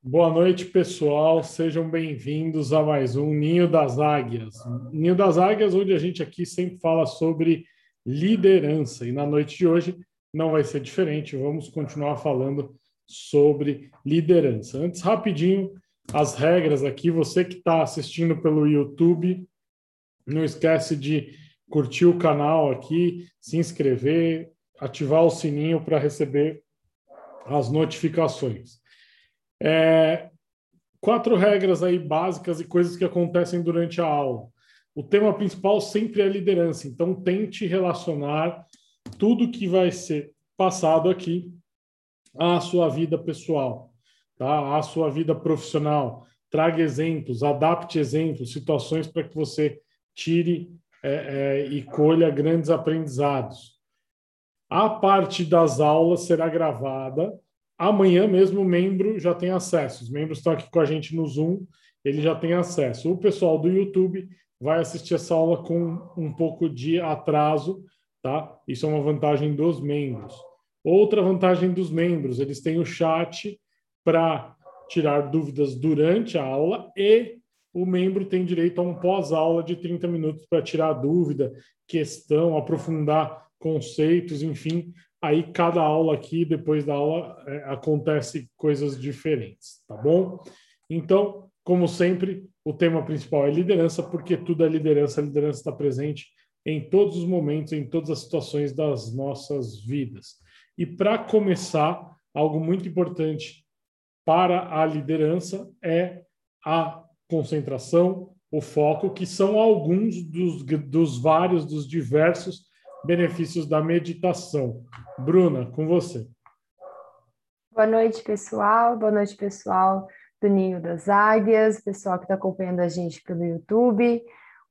Boa noite, pessoal. Sejam bem-vindos a mais um Ninho das Águias. Ninho das Águias, onde a gente aqui sempre fala sobre liderança. E na noite de hoje não vai ser diferente. Vamos continuar falando sobre liderança. Antes, rapidinho, as regras aqui. Você que está assistindo pelo YouTube, não esquece de curtir o canal aqui, se inscrever, ativar o sininho para receber as notificações. É, quatro regras aí básicas e coisas que acontecem durante a aula. O tema principal sempre é liderança, então tente relacionar tudo que vai ser passado aqui à sua vida pessoal, tá? à sua vida profissional. Traga exemplos, adapte exemplos, situações para que você tire é, é, e colha grandes aprendizados. A parte das aulas será gravada Amanhã mesmo o membro já tem acesso. Os membros estão aqui com a gente no Zoom, ele já tem acesso. O pessoal do YouTube vai assistir essa aula com um pouco de atraso, tá? Isso é uma vantagem dos membros. Outra vantagem dos membros, eles têm o chat para tirar dúvidas durante a aula e o membro tem direito a um pós-aula de 30 minutos para tirar dúvida, questão, aprofundar conceitos, enfim, aí cada aula aqui, depois da aula, é, acontece coisas diferentes, tá bom? Então, como sempre, o tema principal é liderança, porque tudo é liderança, a liderança está presente em todos os momentos, em todas as situações das nossas vidas. E para começar, algo muito importante para a liderança é a concentração, o foco, que são alguns dos, dos vários, dos diversos benefícios da meditação. Bruna, com você. Boa noite, pessoal. Boa noite, pessoal do Ninho das Águias, pessoal que está acompanhando a gente pelo YouTube.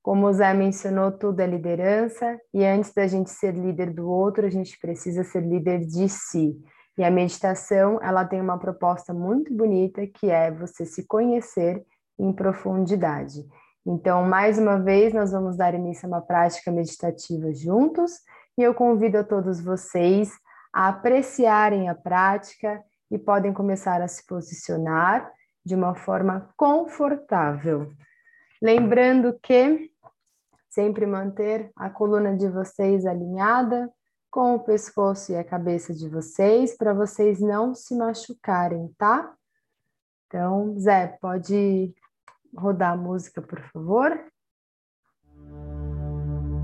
Como o Zé mencionou, tudo é liderança, e antes da gente ser líder do outro, a gente precisa ser líder de si. E a meditação, ela tem uma proposta muito bonita, que é você se conhecer em profundidade. Então, mais uma vez, nós vamos dar início a uma prática meditativa juntos e eu convido a todos vocês a apreciarem a prática e podem começar a se posicionar de uma forma confortável. Lembrando que sempre manter a coluna de vocês alinhada com o pescoço e a cabeça de vocês para vocês não se machucarem, tá? Então, Zé, pode rodar a música, por favor.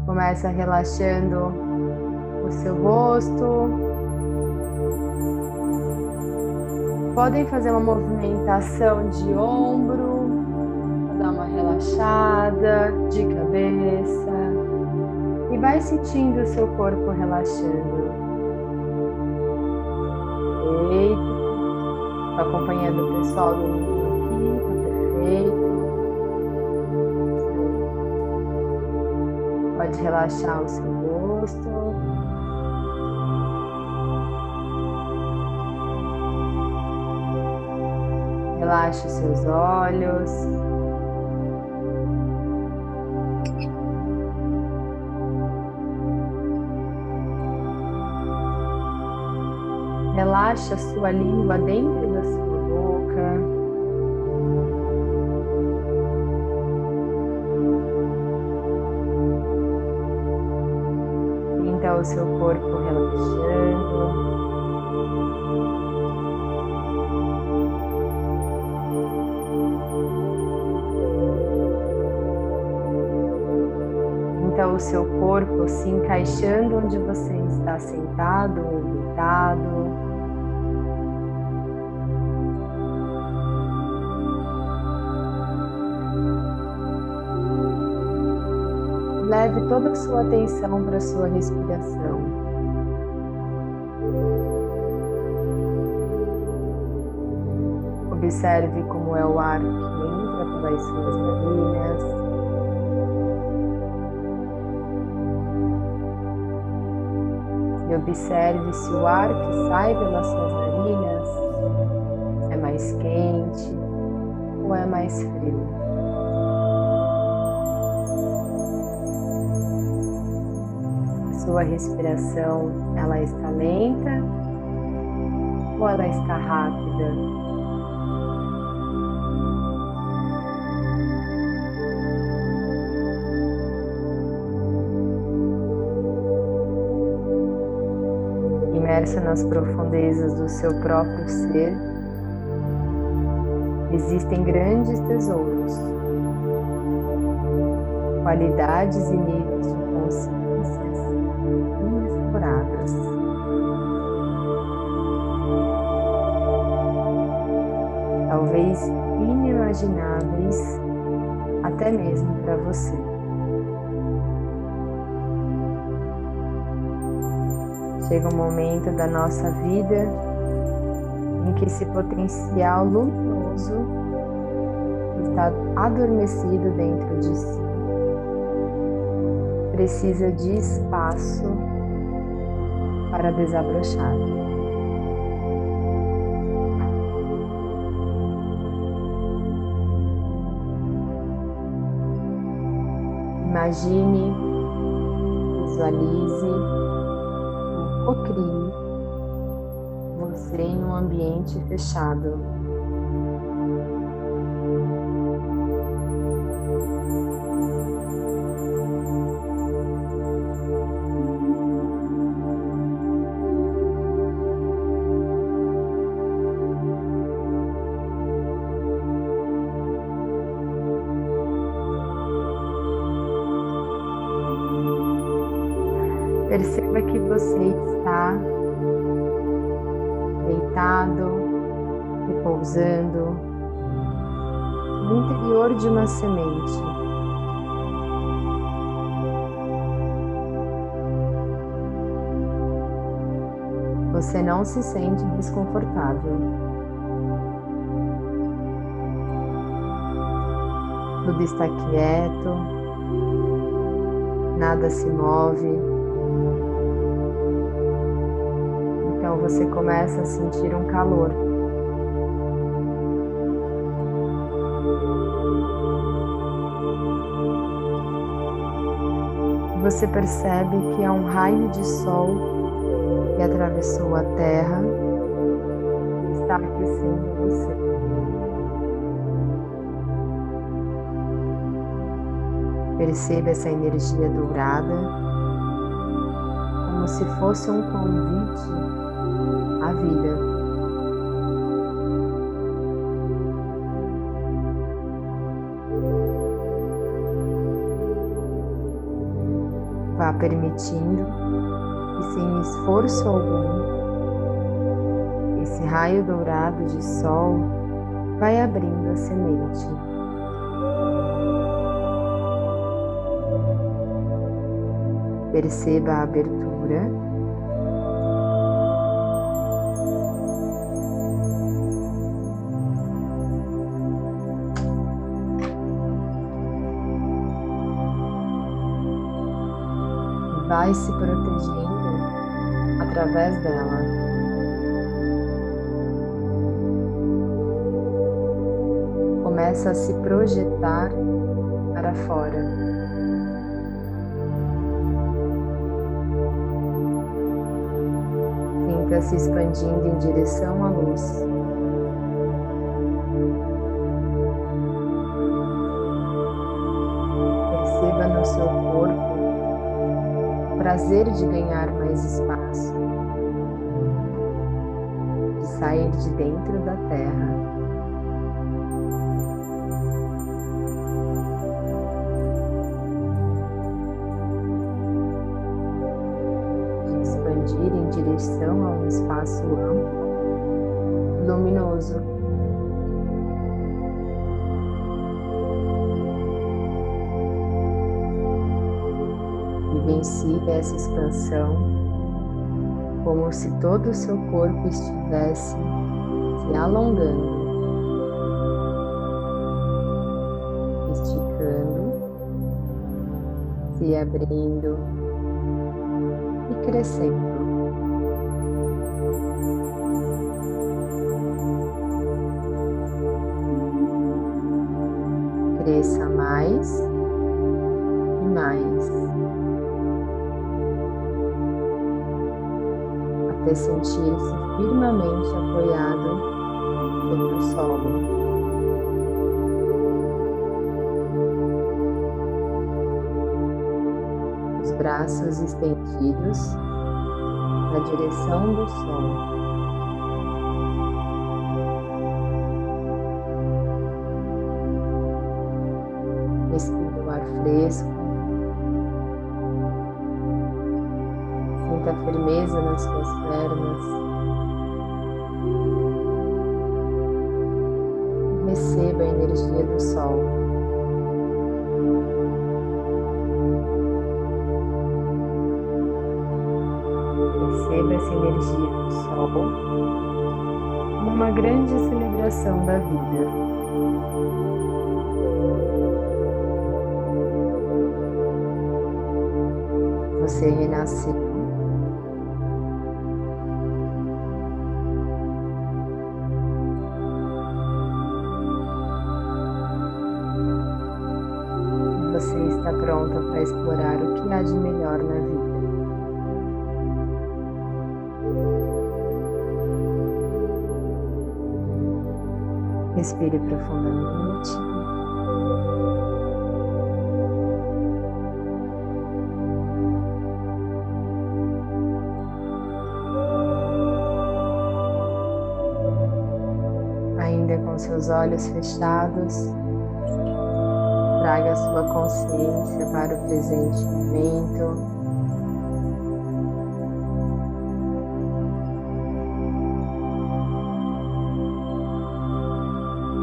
Começa relaxando o seu rosto. Podem fazer uma movimentação de ombro, dar uma relaxada, de cabeça. E vai sentindo o seu corpo relaxando. Perfeito. Estou acompanhando o pessoal do aqui, tá perfeito. Pode relaxar o seu rosto. Relaxe os seus olhos. Relaxe a sua língua dentro da sua boca. O seu corpo relaxando. Então, o seu corpo se encaixando onde você está sentado ou deitado. Leve toda a sua atenção para a sua respiração. Observe como é o ar que entra pelas suas narinas. E observe se o ar que sai pelas suas narinas é mais quente ou é mais frio. sua respiração ela está lenta ou ela está rápida? imersa nas profundezas do seu próprio ser, existem grandes tesouros, qualidades e níveis inimagináveis até mesmo para você. Chega um momento da nossa vida em que esse potencial luminoso está adormecido dentro de si. Precisa de espaço para desabrochar. Imagine, visualize ou crie você em um ambiente fechado. Perceba que você está deitado, repousando no interior de uma semente. Você não se sente desconfortável. Tudo está quieto, nada se move. Você começa a sentir um calor. Você percebe que é um raio de sol que atravessou a terra e está aquecendo você. Perceba essa energia dourada como se fosse um convite a vida. Vá permitindo que, sem esforço algum, esse raio dourado de sol vai abrindo a semente. Perceba a abertura vai se protegendo através dela. Começa a se projetar para fora. Sinta se expandindo em direção à luz. Perceba no seu corpo prazer de ganhar mais espaço, de sair de dentro da terra. de expandir em direção a um espaço amplo, luminoso. Vivencie essa expansão como se todo o seu corpo estivesse se alongando, esticando, se abrindo e crescendo. Cresça mais e mais. Até sentir-se firmemente apoiado sobre o solo. Os braços estendidos na direção do sol. Respire o ar fresco. A firmeza nas suas pernas. Receba a energia do sol. receba essa energia do sol uma grande celebração da vida. Você renasceu. Pronta para explorar o que há de melhor na vida. Respire profundamente. Ainda com seus olhos fechados, traga sua consciência para o presente momento.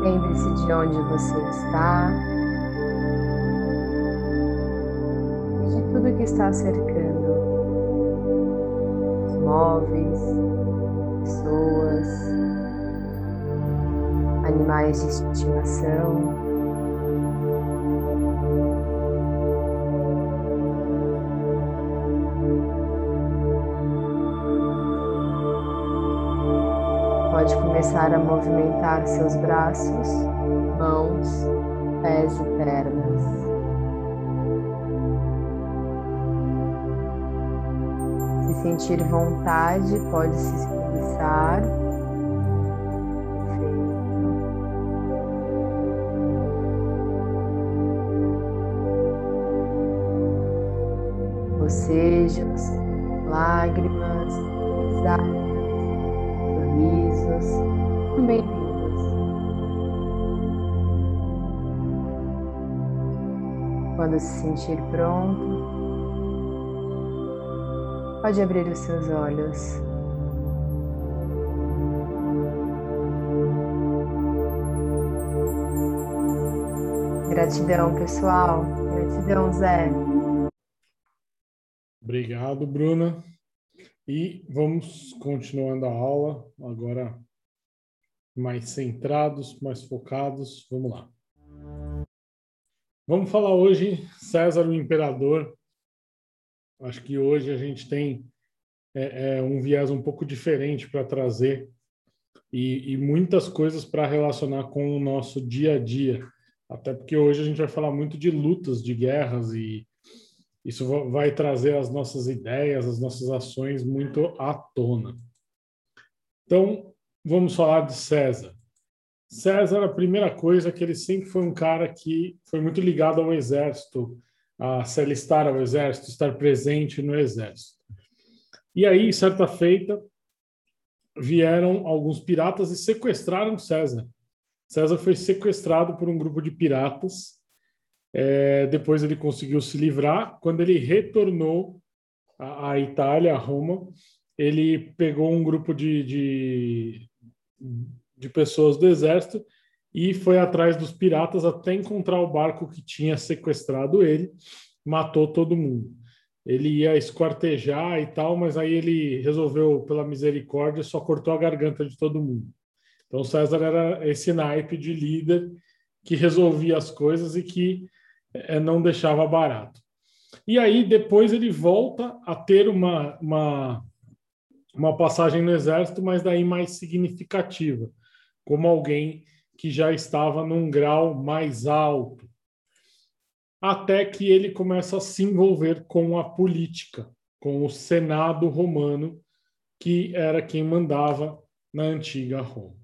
Lembre-se de onde você está e de tudo que está cercando os móveis, pessoas, animais de estimação. Começar a movimentar seus braços, mãos, pés e pernas. Se sentir vontade, pode se espreguiçar. Bocejos, lágrimas, bem-vindos. Quando se sentir pronto, pode abrir os seus olhos. Gratidão, pessoal. Gratidão, Zé. Obrigado, Bruna. E vamos continuando a aula, agora mais centrados, mais focados. Vamos lá. Vamos falar hoje César o Imperador. Acho que hoje a gente tem é, é, um viés um pouco diferente para trazer e, e muitas coisas para relacionar com o nosso dia a dia. Até porque hoje a gente vai falar muito de lutas, de guerras e isso vai trazer as nossas ideias, as nossas ações muito à tona. Então, vamos falar de César. César, a primeira coisa é que ele sempre foi um cara que foi muito ligado ao exército, a se alistar ao exército, estar presente no exército. E aí, certa feita, vieram alguns piratas e sequestraram César. César foi sequestrado por um grupo de piratas é, depois ele conseguiu se livrar. Quando ele retornou à, à Itália, a Roma, ele pegou um grupo de, de, de pessoas do exército e foi atrás dos piratas até encontrar o barco que tinha sequestrado ele, matou todo mundo. Ele ia esquartejar e tal, mas aí ele resolveu, pela misericórdia, só cortou a garganta de todo mundo. Então César era esse naipe de líder que resolvia as coisas e que é, não deixava barato. E aí depois ele volta a ter uma, uma, uma passagem no exército, mas daí mais significativa, como alguém que já estava num grau mais alto. Até que ele começa a se envolver com a política, com o Senado romano, que era quem mandava na antiga Roma.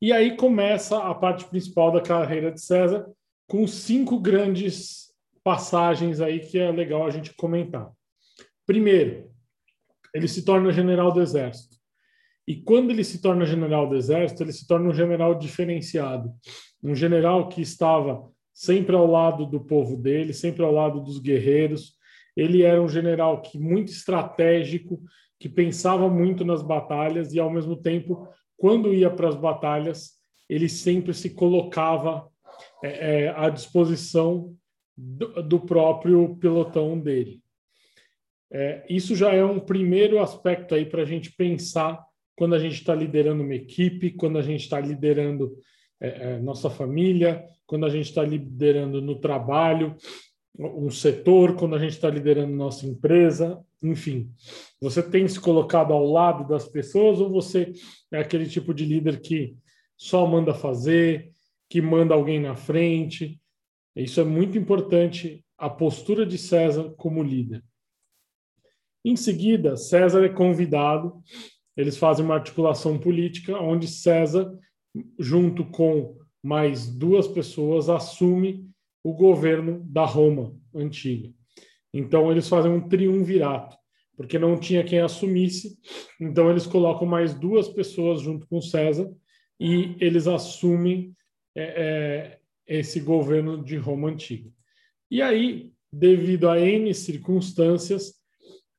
E aí começa a parte principal da carreira de César, com cinco grandes passagens aí que é legal a gente comentar. Primeiro, ele se torna general do exército. E quando ele se torna general do exército, ele se torna um general diferenciado, um general que estava sempre ao lado do povo dele, sempre ao lado dos guerreiros. Ele era um general que muito estratégico, que pensava muito nas batalhas e ao mesmo tempo, quando ia para as batalhas, ele sempre se colocava é, é, à disposição do, do próprio pelotão dele. É, isso já é um primeiro aspecto aí para a gente pensar quando a gente está liderando uma equipe, quando a gente está liderando é, é, nossa família, quando a gente está liderando no trabalho, um setor, quando a gente está liderando nossa empresa, enfim. Você tem se colocado ao lado das pessoas ou você é aquele tipo de líder que só manda fazer, que manda alguém na frente? Isso é muito importante, a postura de César como líder. Em seguida, César é convidado, eles fazem uma articulação política, onde César, junto com mais duas pessoas, assume o governo da Roma antiga. Então, eles fazem um triunvirato, porque não tinha quem assumisse, então eles colocam mais duas pessoas junto com César e eles assumem é, é, esse governo de Roma antiga. E aí, devido a N circunstâncias,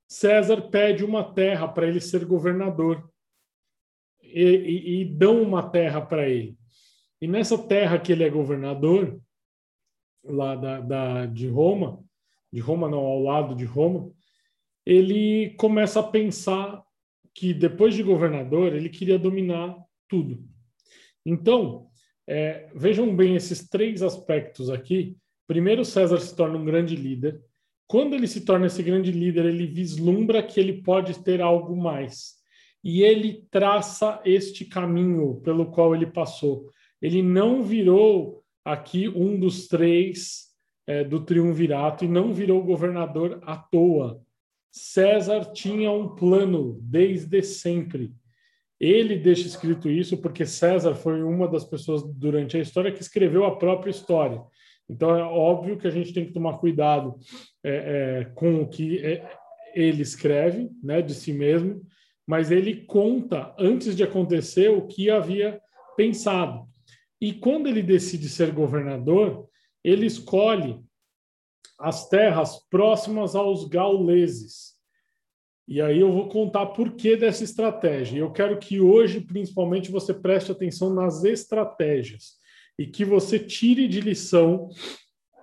César pede uma terra para ele ser governador e, e, e dão uma terra para ele. E nessa terra que ele é governador, lá da, da, de Roma, de Roma não, ao lado de Roma, ele começa a pensar que depois de governador ele queria dominar tudo. Então, é, vejam bem esses três aspectos aqui. Primeiro, César se torna um grande líder. Quando ele se torna esse grande líder, ele vislumbra que ele pode ter algo mais. E ele traça este caminho pelo qual ele passou. Ele não virou aqui um dos três é, do triunvirato e não virou governador à toa. César tinha um plano desde sempre. Ele deixa escrito isso porque César foi uma das pessoas durante a história que escreveu a própria história. Então é óbvio que a gente tem que tomar cuidado é, é, com o que é, ele escreve, né, de si mesmo, mas ele conta antes de acontecer o que havia pensado. E quando ele decide ser governador, ele escolhe as terras próximas aos gauleses. E aí eu vou contar por que dessa estratégia. Eu quero que hoje, principalmente, você preste atenção nas estratégias e que você tire de lição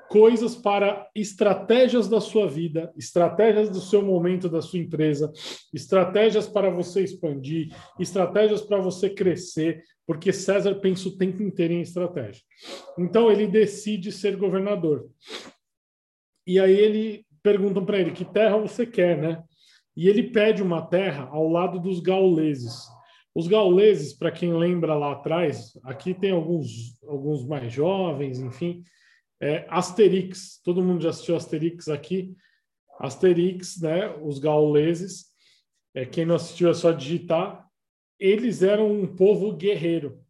coisas para estratégias da sua vida, estratégias do seu momento da sua empresa, estratégias para você expandir, estratégias para você crescer, porque César pensa o tempo inteiro em estratégia. Então ele decide ser governador. E aí ele perguntam para ele que terra você quer, né? E ele pede uma terra ao lado dos gauleses. Os gauleses, para quem lembra lá atrás, aqui tem alguns, alguns mais jovens, enfim, é, Asterix, todo mundo já assistiu Asterix aqui. Asterix, né, os gauleses, é, quem não assistiu é só digitar, eles eram um povo guerreiro,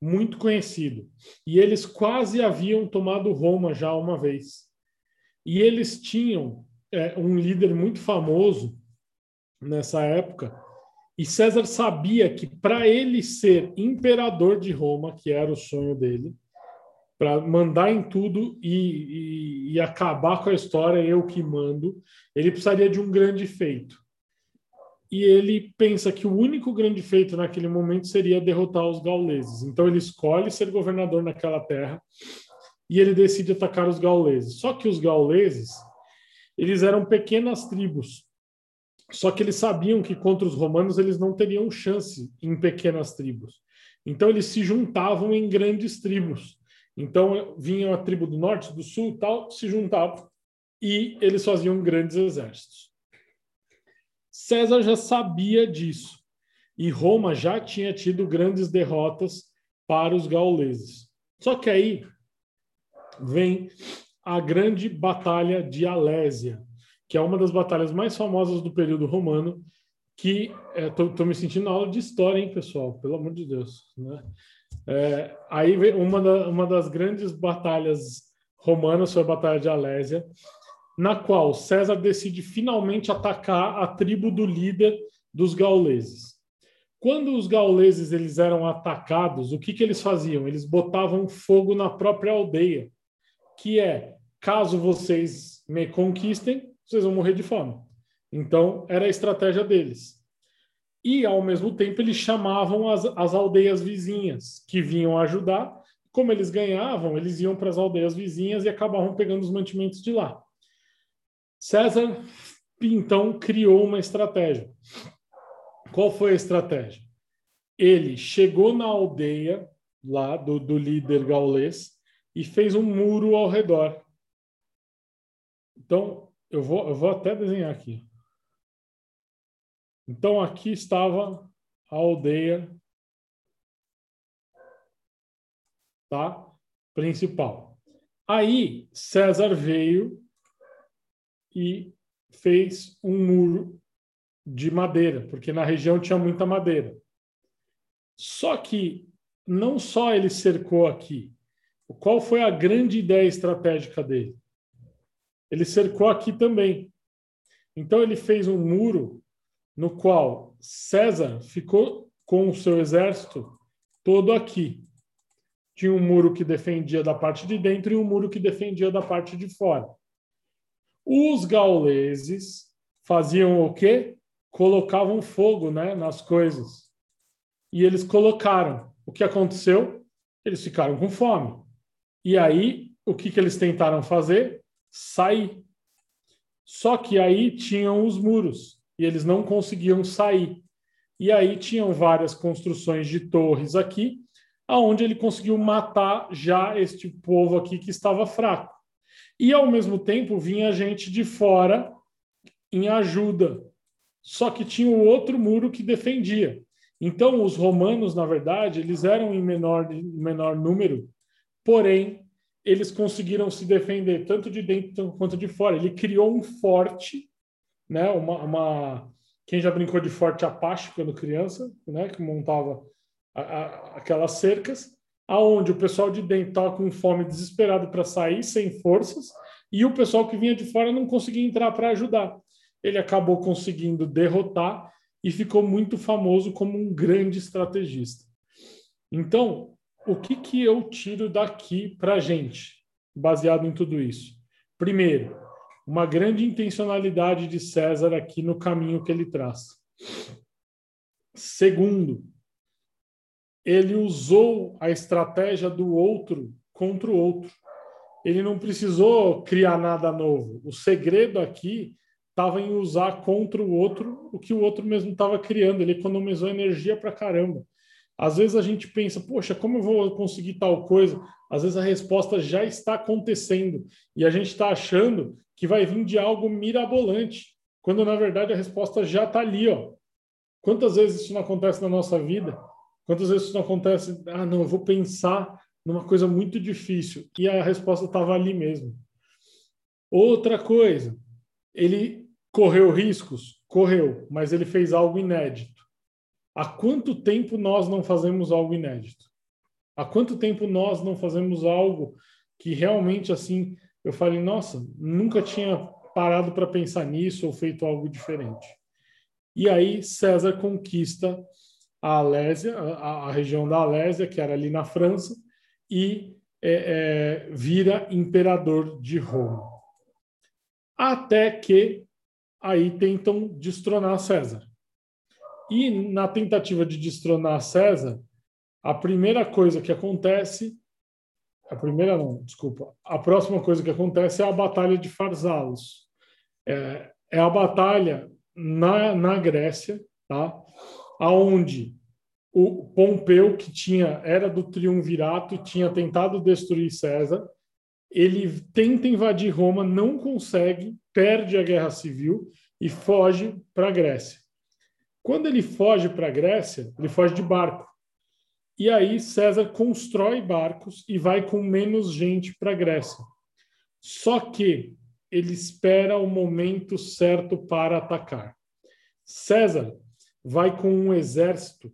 muito conhecido. E eles quase haviam tomado Roma já uma vez. E eles tinham é, um líder muito famoso nessa época, e César sabia que para ele ser imperador de Roma, que era o sonho dele, para mandar em tudo e, e, e, acabar com a história, eu que mando, ele precisaria de um grande feito. E ele pensa que o único grande feito naquele momento seria derrotar os gauleses. Então ele escolhe ser governador naquela terra e ele decide atacar os gauleses. Só que os gauleses, eles eram pequenas tribos só que eles sabiam que contra os romanos eles não teriam chance em pequenas tribos. Então eles se juntavam em grandes tribos. Então vinham a tribo do norte, do sul, tal, se juntavam e eles faziam grandes exércitos. César já sabia disso e Roma já tinha tido grandes derrotas para os gauleses. Só que aí vem a grande batalha de Alésia, que é uma das batalhas mais famosas do período romano, que estou é, me sentindo na aula de história, hein, pessoal? Pelo amor de Deus. Né? É, aí uma, da, uma das grandes batalhas romanas foi a Batalha de Alésia, na qual César decide finalmente atacar a tribo do líder dos gauleses. Quando os gauleses eles eram atacados, o que, que eles faziam? Eles botavam fogo na própria aldeia, que é, caso vocês me conquistem, vocês vão morrer de fome. Então, era a estratégia deles. E, ao mesmo tempo, eles chamavam as, as aldeias vizinhas, que vinham ajudar. Como eles ganhavam, eles iam para as aldeias vizinhas e acabavam pegando os mantimentos de lá. César, então, criou uma estratégia. Qual foi a estratégia? Ele chegou na aldeia lá do, do líder gaulês e fez um muro ao redor. Então, eu vou, eu vou até desenhar aqui. Então, aqui estava a aldeia tá? principal. Aí, César veio e fez um muro de madeira, porque na região tinha muita madeira. Só que não só ele cercou aqui. Qual foi a grande ideia estratégica dele? Ele cercou aqui também. Então ele fez um muro no qual César ficou com o seu exército todo aqui. Tinha um muro que defendia da parte de dentro e um muro que defendia da parte de fora. Os gauleses faziam o quê? Colocavam fogo né, nas coisas. E eles colocaram. O que aconteceu? Eles ficaram com fome. E aí, o que, que eles tentaram fazer? Sair. Só que aí tinham os muros e eles não conseguiam sair. E aí tinham várias construções de torres aqui, aonde ele conseguiu matar já este povo aqui que estava fraco. E ao mesmo tempo vinha gente de fora em ajuda. Só que tinha o outro muro que defendia. Então os romanos, na verdade, eles eram em menor menor número, porém eles conseguiram se defender tanto de dentro quanto de fora. Ele criou um forte né? Uma, uma, quem já brincou de forte Apache quando criança, né? Que montava a, a, aquelas cercas, aonde o pessoal de dentro estava com fome, desesperado para sair, sem forças, e o pessoal que vinha de fora não conseguia entrar para ajudar. Ele acabou conseguindo derrotar e ficou muito famoso como um grande estrategista. Então, o que, que eu tiro daqui para a gente, baseado em tudo isso? Primeiro, uma grande intencionalidade de César aqui no caminho que ele traz. Segundo, ele usou a estratégia do outro contra o outro. Ele não precisou criar nada novo. O segredo aqui estava em usar contra o outro o que o outro mesmo estava criando. Ele economizou energia para caramba. Às vezes a gente pensa, poxa, como eu vou conseguir tal coisa? Às vezes a resposta já está acontecendo e a gente está achando que vai vir de algo mirabolante, quando na verdade a resposta já está ali, ó. Quantas vezes isso não acontece na nossa vida? Quantas vezes isso não acontece? Ah, não, eu vou pensar numa coisa muito difícil e a resposta estava ali mesmo. Outra coisa, ele correu riscos, correu, mas ele fez algo inédito. Há quanto tempo nós não fazemos algo inédito? Há quanto tempo nós não fazemos algo que realmente assim eu falei, nossa, nunca tinha parado para pensar nisso ou feito algo diferente. E aí César conquista a Alésia, a, a região da Alésia, que era ali na França, e é, é, vira imperador de Roma. Até que aí tentam destronar César. E na tentativa de destronar César, a primeira coisa que acontece a primeira não, desculpa. A próxima coisa que acontece é a Batalha de Farsalos. É, é a batalha na, na Grécia, tá? Aonde o Pompeu, que tinha era do triunvirato, tinha tentado destruir César, ele tenta invadir Roma, não consegue, perde a guerra civil e foge para a Grécia. Quando ele foge para a Grécia, ele foge de barco. E aí César constrói barcos e vai com menos gente para a Grécia. Só que ele espera o momento certo para atacar. César vai com um exército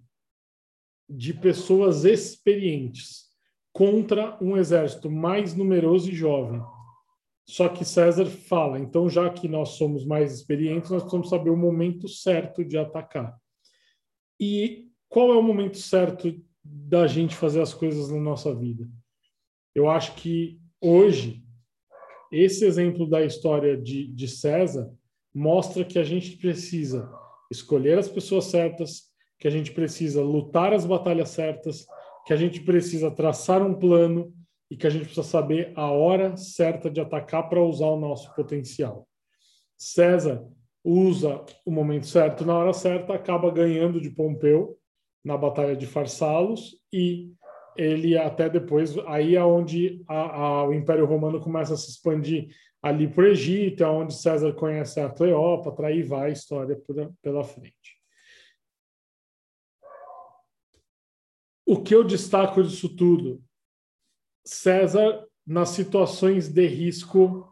de pessoas experientes contra um exército mais numeroso e jovem. Só que César fala, então já que nós somos mais experientes, nós precisamos saber o momento certo de atacar. E qual é o momento certo da gente fazer as coisas na nossa vida? Eu acho que hoje, esse exemplo da história de, de César mostra que a gente precisa escolher as pessoas certas, que a gente precisa lutar as batalhas certas, que a gente precisa traçar um plano e que a gente precisa saber a hora certa de atacar para usar o nosso potencial. César usa o momento certo na hora certa, acaba ganhando de Pompeu na batalha de Farsalos e ele até depois aí é onde a, a, o Império Romano começa a se expandir ali para o Egito, é onde César conhece a Cleópatra e vai a história por, pela frente. O que eu destaco disso tudo? César, nas situações de risco,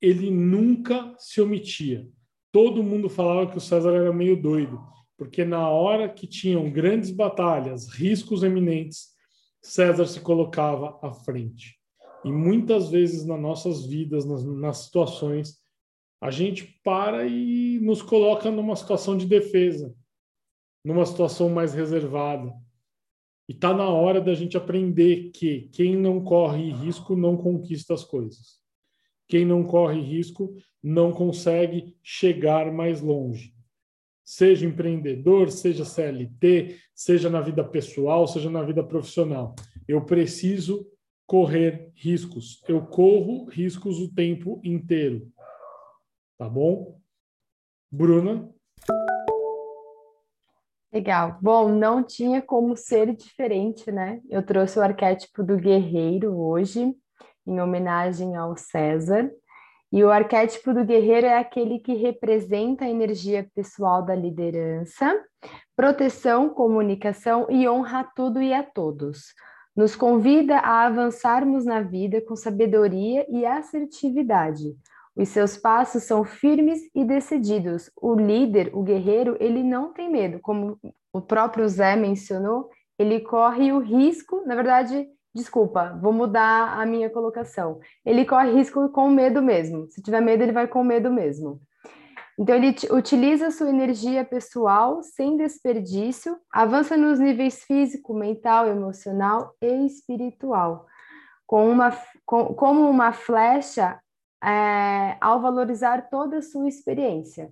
ele nunca se omitia. Todo mundo falava que o César era meio doido, porque na hora que tinham grandes batalhas, riscos eminentes, César se colocava à frente. E muitas vezes nas nossas vidas, nas, nas situações, a gente para e nos coloca numa situação de defesa, numa situação mais reservada. E está na hora da gente aprender que quem não corre risco não conquista as coisas. Quem não corre risco não consegue chegar mais longe. Seja empreendedor, seja CLT, seja na vida pessoal, seja na vida profissional. Eu preciso correr riscos. Eu corro riscos o tempo inteiro. Tá bom? Bruna? Legal. Bom, não tinha como ser diferente, né? Eu trouxe o arquétipo do guerreiro hoje, em homenagem ao César. E o arquétipo do guerreiro é aquele que representa a energia pessoal da liderança, proteção, comunicação e honra a tudo e a todos. Nos convida a avançarmos na vida com sabedoria e assertividade os seus passos são firmes e decididos. O líder, o guerreiro, ele não tem medo, como o próprio Zé mencionou, ele corre o risco, na verdade, desculpa, vou mudar a minha colocação. Ele corre risco com medo mesmo. Se tiver medo, ele vai com medo mesmo. Então, ele utiliza sua energia pessoal sem desperdício, avança nos níveis físico, mental, emocional e espiritual. Com uma, com, como uma flecha, é, ao valorizar toda a sua experiência.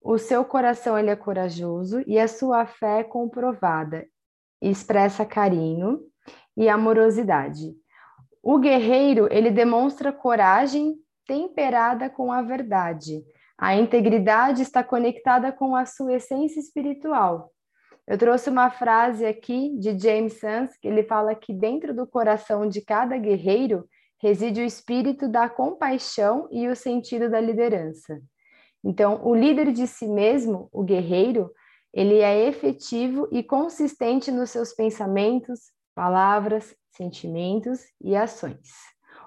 O seu coração ele é corajoso e a sua fé é comprovada, expressa carinho e amorosidade. O guerreiro ele demonstra coragem temperada com a verdade. A integridade está conectada com a sua essência espiritual. Eu trouxe uma frase aqui de James Sans, que ele fala que dentro do coração de cada guerreiro reside o espírito da compaixão e o sentido da liderança. Então, o líder de si mesmo, o guerreiro, ele é efetivo e consistente nos seus pensamentos, palavras, sentimentos e ações.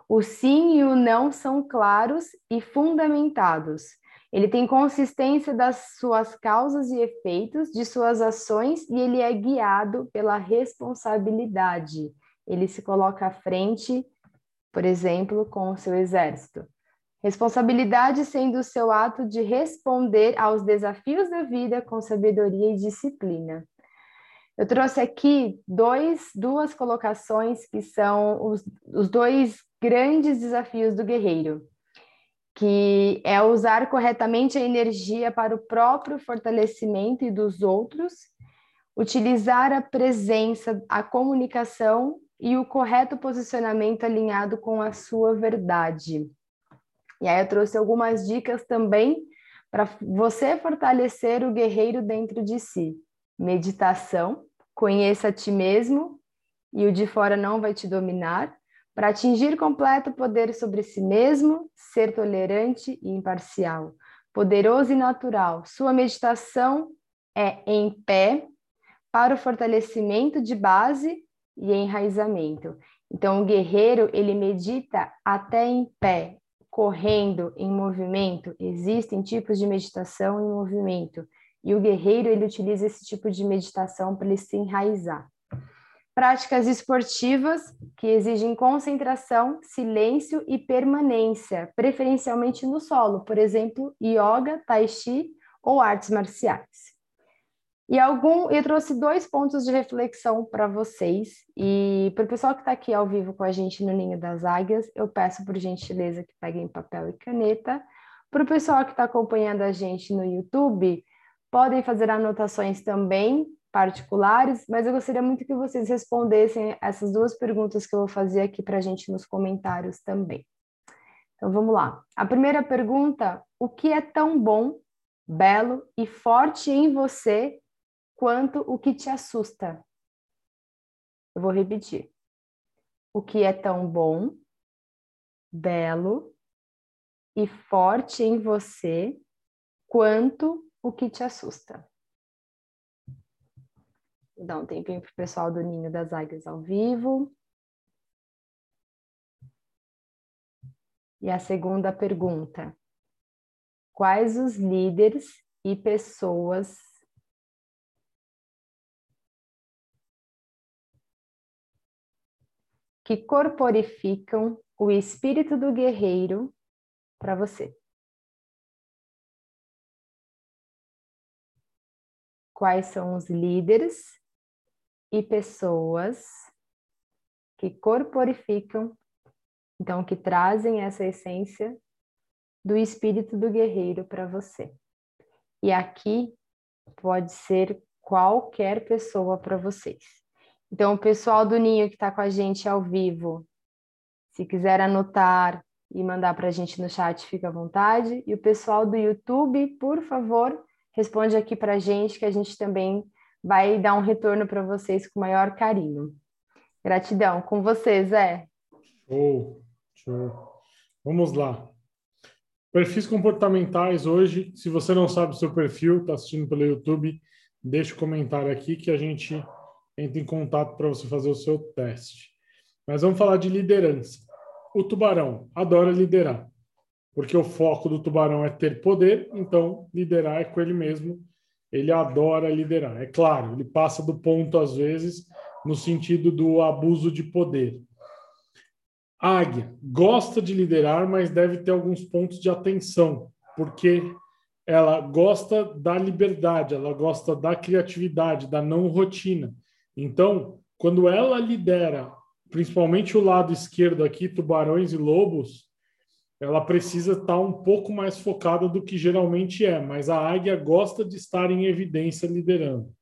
O sim e o não são claros e fundamentados. Ele tem consistência das suas causas e efeitos, de suas ações, e ele é guiado pela responsabilidade. Ele se coloca à frente por exemplo, com o seu exército. Responsabilidade sendo o seu ato de responder aos desafios da vida com sabedoria e disciplina. Eu trouxe aqui dois, duas colocações que são os, os dois grandes desafios do guerreiro, que é usar corretamente a energia para o próprio fortalecimento e dos outros, utilizar a presença, a comunicação e o correto posicionamento alinhado com a sua verdade. E aí eu trouxe algumas dicas também para você fortalecer o guerreiro dentro de si. Meditação, conheça a ti mesmo e o de fora não vai te dominar. Para atingir completo poder sobre si mesmo, ser tolerante e imparcial. Poderoso e natural. Sua meditação é em pé para o fortalecimento de base e enraizamento. Então, o guerreiro, ele medita até em pé, correndo, em movimento. Existem tipos de meditação em movimento. E o guerreiro, ele utiliza esse tipo de meditação para ele se enraizar. Práticas esportivas que exigem concentração, silêncio e permanência, preferencialmente no solo, por exemplo, yoga, tai chi ou artes marciais. E algum, eu trouxe dois pontos de reflexão para vocês. E para o pessoal que está aqui ao vivo com a gente no Ninho das Águias, eu peço por gentileza que peguem papel e caneta. Para o pessoal que está acompanhando a gente no YouTube, podem fazer anotações também particulares, mas eu gostaria muito que vocês respondessem essas duas perguntas que eu vou fazer aqui para a gente nos comentários também. Então vamos lá. A primeira pergunta: o que é tão bom, belo e forte em você quanto o que te assusta. Eu vou repetir. O que é tão bom, belo e forte em você quanto o que te assusta. Vou dar um tempinho para o pessoal do Ninho das Águias ao vivo. E a segunda pergunta: Quais os líderes e pessoas que corporificam o espírito do guerreiro para você. Quais são os líderes e pessoas que corporificam, então que trazem essa essência do espírito do guerreiro para você. E aqui pode ser qualquer pessoa para vocês. Então, o pessoal do Ninho que está com a gente ao vivo, se quiser anotar e mandar para a gente no chat, fica à vontade. E o pessoal do YouTube, por favor, responde aqui para a gente, que a gente também vai dar um retorno para vocês com maior carinho. Gratidão. Com você, Zé. Show, show. Vamos lá. Perfis comportamentais hoje, se você não sabe o seu perfil, está assistindo pelo YouTube, deixa o um comentário aqui que a gente entre em contato para você fazer o seu teste. Mas vamos falar de liderança. O tubarão adora liderar, porque o foco do tubarão é ter poder, então liderar é com ele mesmo. Ele adora liderar. É claro, ele passa do ponto às vezes no sentido do abuso de poder. A águia gosta de liderar, mas deve ter alguns pontos de atenção, porque ela gosta da liberdade, ela gosta da criatividade, da não rotina. Então, quando ela lidera, principalmente o lado esquerdo aqui, tubarões e lobos, ela precisa estar um pouco mais focada do que geralmente é, mas a águia gosta de estar em evidência liderando.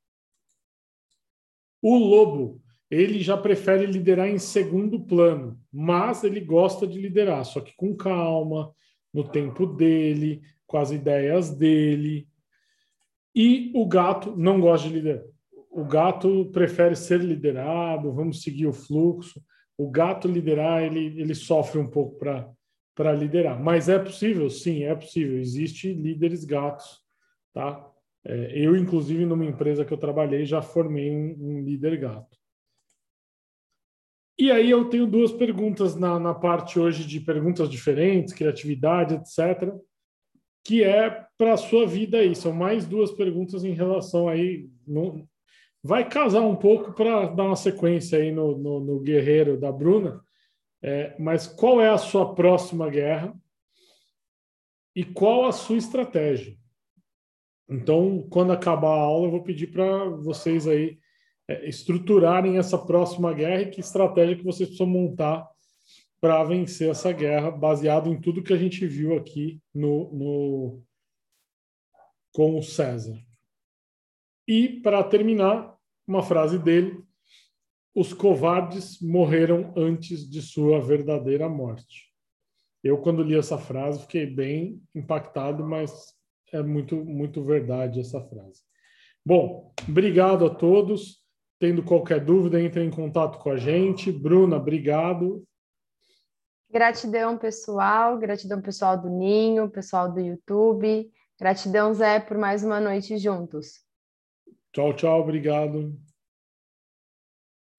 O lobo, ele já prefere liderar em segundo plano, mas ele gosta de liderar, só que com calma, no tempo dele, com as ideias dele. E o gato não gosta de liderar o gato prefere ser liderado, vamos seguir o fluxo. O gato liderar, ele, ele sofre um pouco para liderar. Mas é possível? Sim, é possível. Existem líderes gatos, tá? É, eu, inclusive, numa empresa que eu trabalhei, já formei um, um, líder gato. E aí eu tenho duas perguntas na, na parte hoje de perguntas diferentes, criatividade, etc., que é para a sua vida aí. São mais duas perguntas em relação aí, no, vai casar um pouco para dar uma sequência aí no, no, no Guerreiro da Bruna. É, mas qual é a sua próxima guerra e qual a sua estratégia? Então, quando acabar a aula, eu vou pedir para vocês aí é, estruturarem essa próxima guerra e que estratégia que vocês precisam montar para vencer essa guerra, baseado em tudo que a gente viu aqui no, no com o César. E, para terminar, uma frase dele: Os covardes morreram antes de sua verdadeira morte. Eu, quando li essa frase, fiquei bem impactado, mas é muito, muito verdade essa frase. Bom, obrigado a todos. Tendo qualquer dúvida, entre em contato com a gente. Bruna, obrigado. Gratidão, pessoal. Gratidão, pessoal do Ninho, pessoal do YouTube. Gratidão, Zé, por mais uma noite juntos. Tchau, tchau, obrigado.